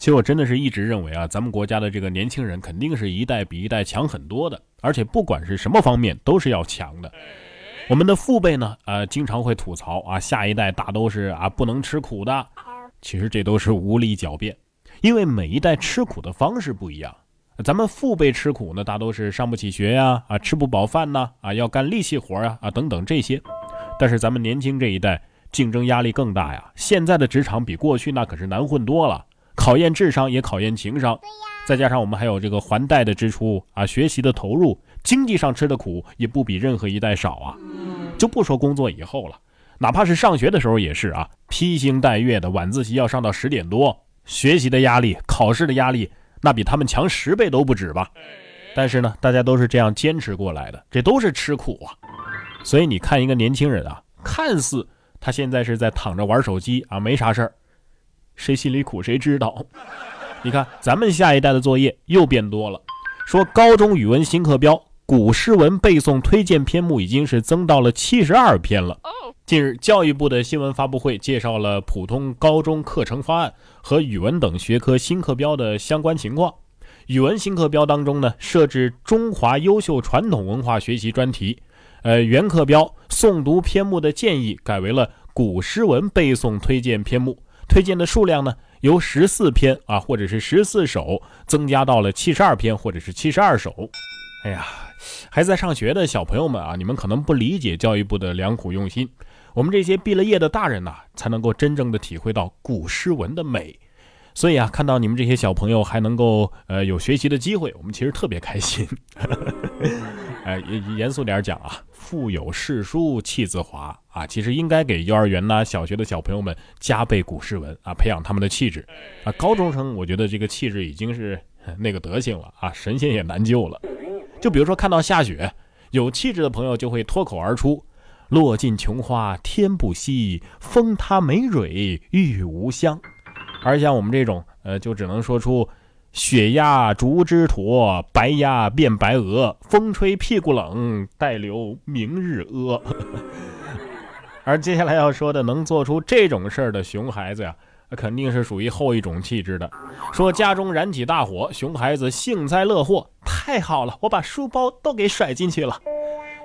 其实我真的是一直认为啊，咱们国家的这个年轻人肯定是一代比一代强很多的，而且不管是什么方面都是要强的。我们的父辈呢，呃，经常会吐槽啊，下一代大都是啊不能吃苦的。其实这都是无理狡辩，因为每一代吃苦的方式不一样。咱们父辈吃苦呢，大都是上不起学呀，啊，吃不饱饭呐，啊，要干力气活啊，啊，等等这些。但是咱们年轻这一代竞争压力更大呀，现在的职场比过去那可是难混多了。考验智商也考验情商，再加上我们还有这个还贷的支出啊，学习的投入，经济上吃的苦也不比任何一代少啊。就不说工作以后了，哪怕是上学的时候也是啊，披星戴月的晚自习要上到十点多，学习的压力、考试的压力，那比他们强十倍都不止吧。但是呢，大家都是这样坚持过来的，这都是吃苦啊。所以你看一个年轻人啊，看似他现在是在躺着玩手机啊，没啥事儿。谁心里苦谁知道？你看，咱们下一代的作业又变多了。说高中语文新课标古诗文背诵推荐篇目已经是增到了七十二篇了。近日，教育部的新闻发布会介绍了普通高中课程方案和语文等学科新课标的相关情况。语文新课标当中呢，设置中华优秀传统文化学习专题。呃，原课标诵读篇目的建议改为了古诗文背诵推荐篇目。推荐的数量呢，由十四篇啊，或者是十四首，增加到了七十二篇，或者是七十二首。哎呀，还在上学的小朋友们啊，你们可能不理解教育部的良苦用心。我们这些毕了业的大人呐，才能够真正的体会到古诗文的美。所以啊，看到你们这些小朋友还能够呃有学习的机会，我们其实特别开心。哎，严肃点讲啊。腹有诗书气自华啊！其实应该给幼儿园呐、小学的小朋友们加背古诗文啊，培养他们的气质啊。高中生，我觉得这个气质已经是那个德行了啊，神仙也难救了。就比如说看到下雪，有气质的朋友就会脱口而出：“落尽琼花天不惜，风塌梅蕊玉无香。”而像我们这种，呃，就只能说出。雪压竹枝驼，白鸭变白鹅。风吹屁股冷，待留明日阿。而接下来要说的，能做出这种事儿的熊孩子呀，肯定是属于后一种气质的。说家中燃起大火，熊孩子幸灾乐祸，太好了，我把书包都给甩进去了。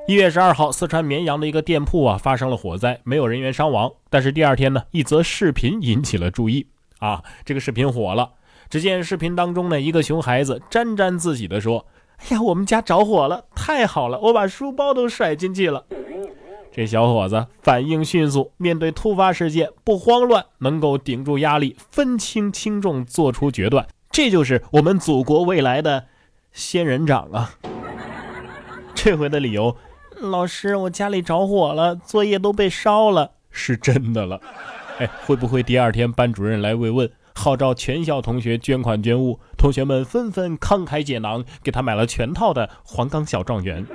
一月十二号，四川绵阳的一个店铺啊发生了火灾，没有人员伤亡。但是第二天呢，一则视频引起了注意啊，这个视频火了。只见视频当中呢，一个熊孩子沾沾自喜地说：“哎呀，我们家着火了，太好了，我把书包都甩进去了。”这小伙子反应迅速，面对突发事件不慌乱，能够顶住压力，分清轻重，做出决断。这就是我们祖国未来的仙人掌啊！这回的理由，老师，我家里着火了，作业都被烧了，是真的了。哎，会不会第二天班主任来慰问？号召全校同学捐款捐物，同学们纷纷慷慨解囊，给他买了全套的黄冈小状元。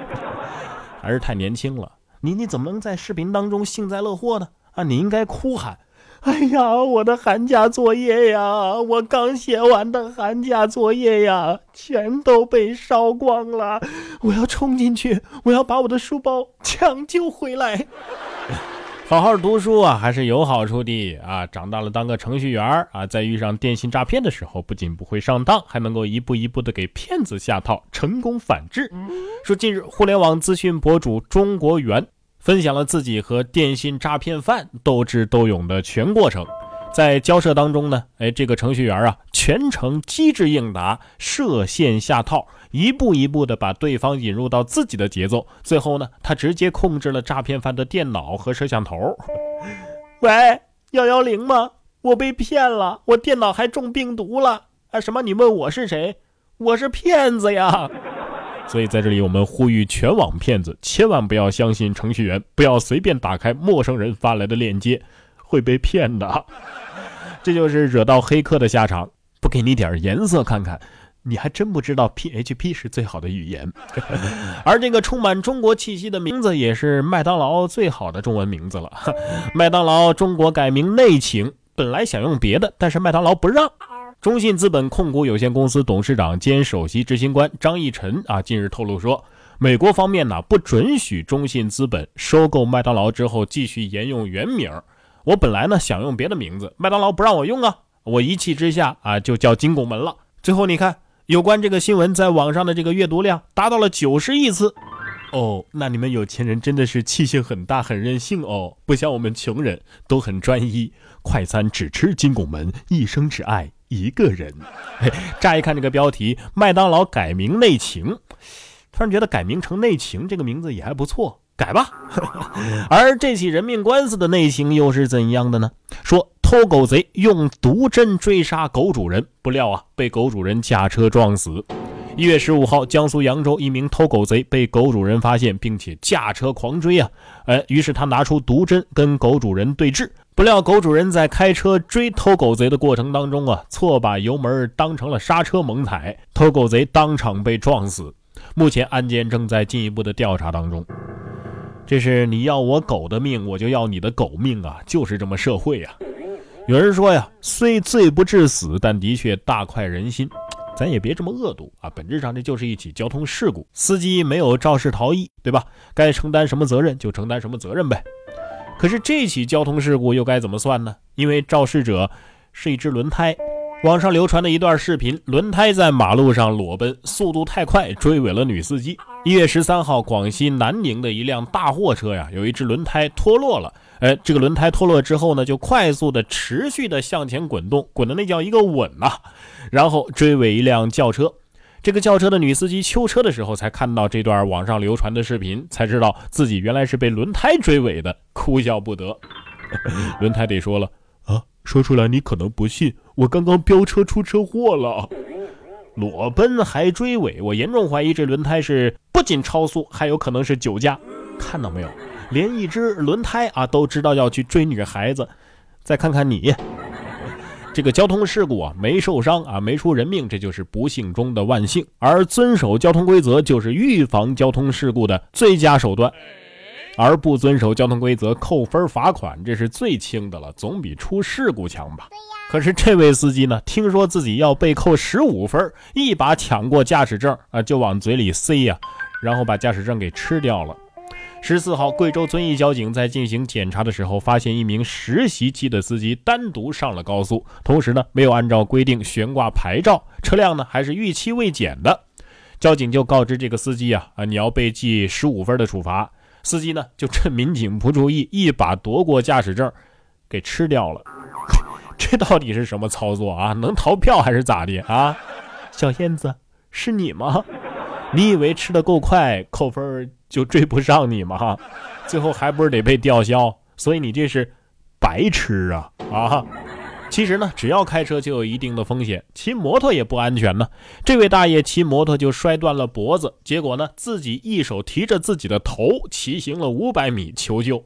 还是太年轻了，你你怎么能在视频当中幸灾乐祸呢？啊，你应该哭喊：“哎呀，我的寒假作业呀，我刚写完的寒假作业呀，全都被烧光了！我要冲进去，我要把我的书包抢救回来。”好好读书啊，还是有好处的啊！长大了当个程序员啊，在遇上电信诈骗的时候，不仅不会上当，还能够一步一步的给骗子下套，成功反制。说近日，互联网资讯博主中国元分享了自己和电信诈骗犯斗智斗勇的全过程。在交涉当中呢，哎，这个程序员啊，全程机智应答，设线下套，一步一步的把对方引入到自己的节奏。最后呢，他直接控制了诈骗犯的电脑和摄像头。喂，幺幺零吗？我被骗了，我电脑还中病毒了。啊，什么？你问我是谁？我是骗子呀！所以在这里，我们呼吁全网骗子千万不要相信程序员，不要随便打开陌生人发来的链接。会被骗的，这就是惹到黑客的下场。不给你点颜色看看，你还真不知道 PHP 是最好的语言。而这个充满中国气息的名字，也是麦当劳最好的中文名字了。麦当劳中国改名内情，本来想用别的，但是麦当劳不让。中信资本控股有限公司董事长兼首席执行官张义晨啊，近日透露说，美国方面呢不准许中信资本收购麦当劳之后继续沿用原名。我本来呢想用别的名字，麦当劳不让我用啊我一气之下啊就叫金拱门了。最后你看，有关这个新闻在网上的这个阅读量达到了九十亿次。哦，那你们有钱人真的是气性很大，很任性哦，不像我们穷人都很专一，快餐只吃金拱门，一生只爱一个人。乍一看这个标题，麦当劳改名内情，突然觉得改名成内情这个名字也还不错，改吧。而这起人命官司的内情又是怎样的呢？说偷狗贼用毒针追杀狗主人，不料啊，被狗主人驾车撞死。一月十五号，江苏扬州一名偷狗贼被狗主人发现，并且驾车狂追啊！哎，于是他拿出毒针跟狗主人对峙，不料狗主人在开车追偷狗贼的过程当中啊，错把油门当成了刹车猛踩，偷狗贼当场被撞死。目前案件正在进一步的调查当中。这是你要我狗的命，我就要你的狗命啊！就是这么社会呀。有人说呀，虽罪不至死，但的确大快人心。咱也别这么恶毒啊！本质上这就是一起交通事故，司机没有肇事逃逸，对吧？该承担什么责任就承担什么责任呗。可是这起交通事故又该怎么算呢？因为肇事者是一只轮胎。网上流传的一段视频，轮胎在马路上裸奔，速度太快，追尾了女司机。一月十三号，广西南宁的一辆大货车呀，有一只轮胎脱落了。哎，这个轮胎脱落之后呢，就快速的、持续的向前滚动，滚的那叫一个稳呐。然后追尾一辆轿车，这个轿车的女司机修车的时候，才看到这段网上流传的视频，才知道自己原来是被轮胎追尾的，哭笑不得。轮胎得说了。说出来你可能不信，我刚刚飙车出车祸了，裸奔还追尾，我严重怀疑这轮胎是不仅超速，还有可能是酒驾。看到没有，连一只轮胎啊都知道要去追女孩子。再看看你，这个交通事故啊没受伤啊没出人命，这就是不幸中的万幸。而遵守交通规则就是预防交通事故的最佳手段。而不遵守交通规则扣分罚款，这是最轻的了，总比出事故强吧？可是这位司机呢，听说自己要被扣十五分，一把抢过驾驶证啊，就往嘴里塞呀，然后把驾驶证给吃掉了。十四号，贵州遵义交警在进行检查的时候，发现一名实习期的司机单独上了高速，同时呢，没有按照规定悬挂牌照，车辆呢还是逾期未检的。交警就告知这个司机啊啊，你要被记十五分的处罚。司机呢就趁民警不注意，一把夺过驾驶证，给吃掉了。这到底是什么操作啊？能逃票还是咋的啊？小燕子，是你吗？你以为吃的够快，扣分就追不上你吗？最后还不是得被吊销？所以你这是白吃啊啊！其实呢，只要开车就有一定的风险，骑摩托也不安全呢。这位大爷骑摩托就摔断了脖子，结果呢，自己一手提着自己的头骑行了五百米求救。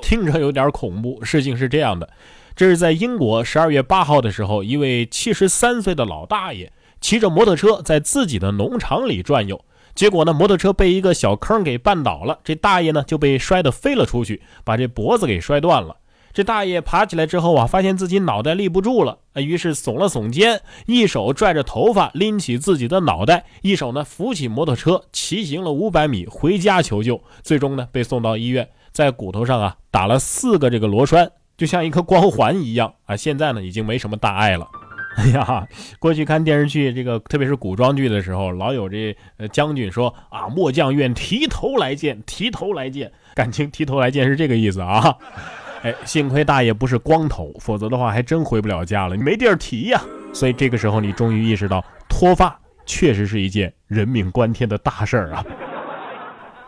听着有点恐怖。事情是这样的，这是在英国十二月八号的时候，一位七十三岁的老大爷骑着摩托车在自己的农场里转悠，结果呢，摩托车被一个小坑给绊倒了，这大爷呢就被摔得飞了出去，把这脖子给摔断了。这大爷爬起来之后啊，发现自己脑袋立不住了，于是耸了耸肩，一手拽着头发拎起自己的脑袋，一手呢扶起摩托车，骑行了五百米回家求救。最终呢被送到医院，在骨头上啊打了四个这个螺栓，就像一颗光环一样啊。现在呢已经没什么大碍了。哎呀，过去看电视剧，这个特别是古装剧的时候，老有这将军说啊，末将愿提头来见，提头来见，感情提头来见是这个意思啊。哎，幸亏大爷不是光头，否则的话还真回不了家了，你没地儿提呀。所以这个时候你终于意识到，脱发确实是一件人命关天的大事儿啊。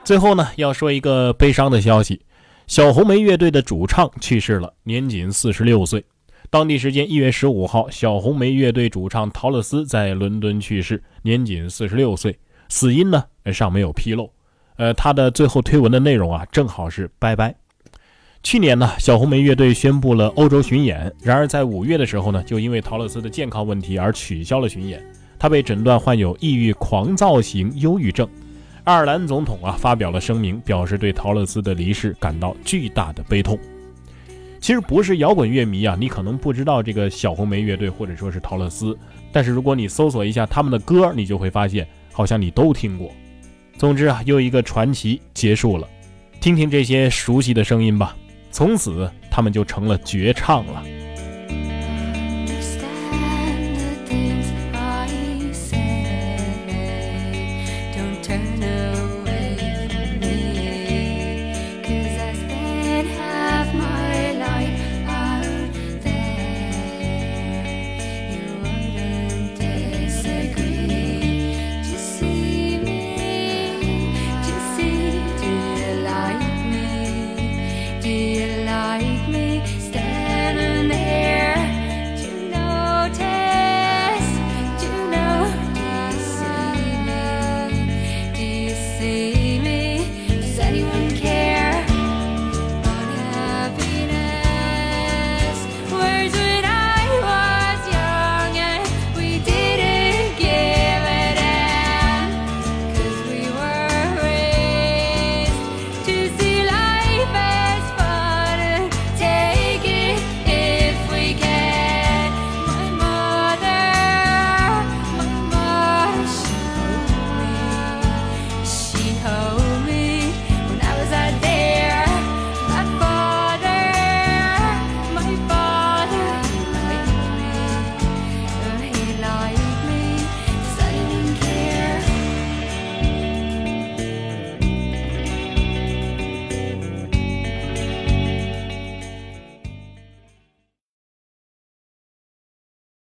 最后呢，要说一个悲伤的消息，小红莓乐队的主唱去世了，年仅四十六岁。当地时间一月十五号，小红莓乐队主唱陶乐斯在伦敦去世，年仅四十六岁。死因呢尚没有披露。呃，他的最后推文的内容啊，正好是拜拜。去年呢，小红莓乐队宣布了欧洲巡演，然而在五月的时候呢，就因为陶乐斯的健康问题而取消了巡演。他被诊断患有抑郁狂躁型忧郁症。爱尔兰总统啊发表了声明，表示对陶乐斯的离世感到巨大的悲痛。其实不是摇滚乐迷啊，你可能不知道这个小红莓乐队或者说是陶乐斯，但是如果你搜索一下他们的歌，你就会发现好像你都听过。总之啊，又一个传奇结束了。听听这些熟悉的声音吧。从此，他们就成了绝唱了。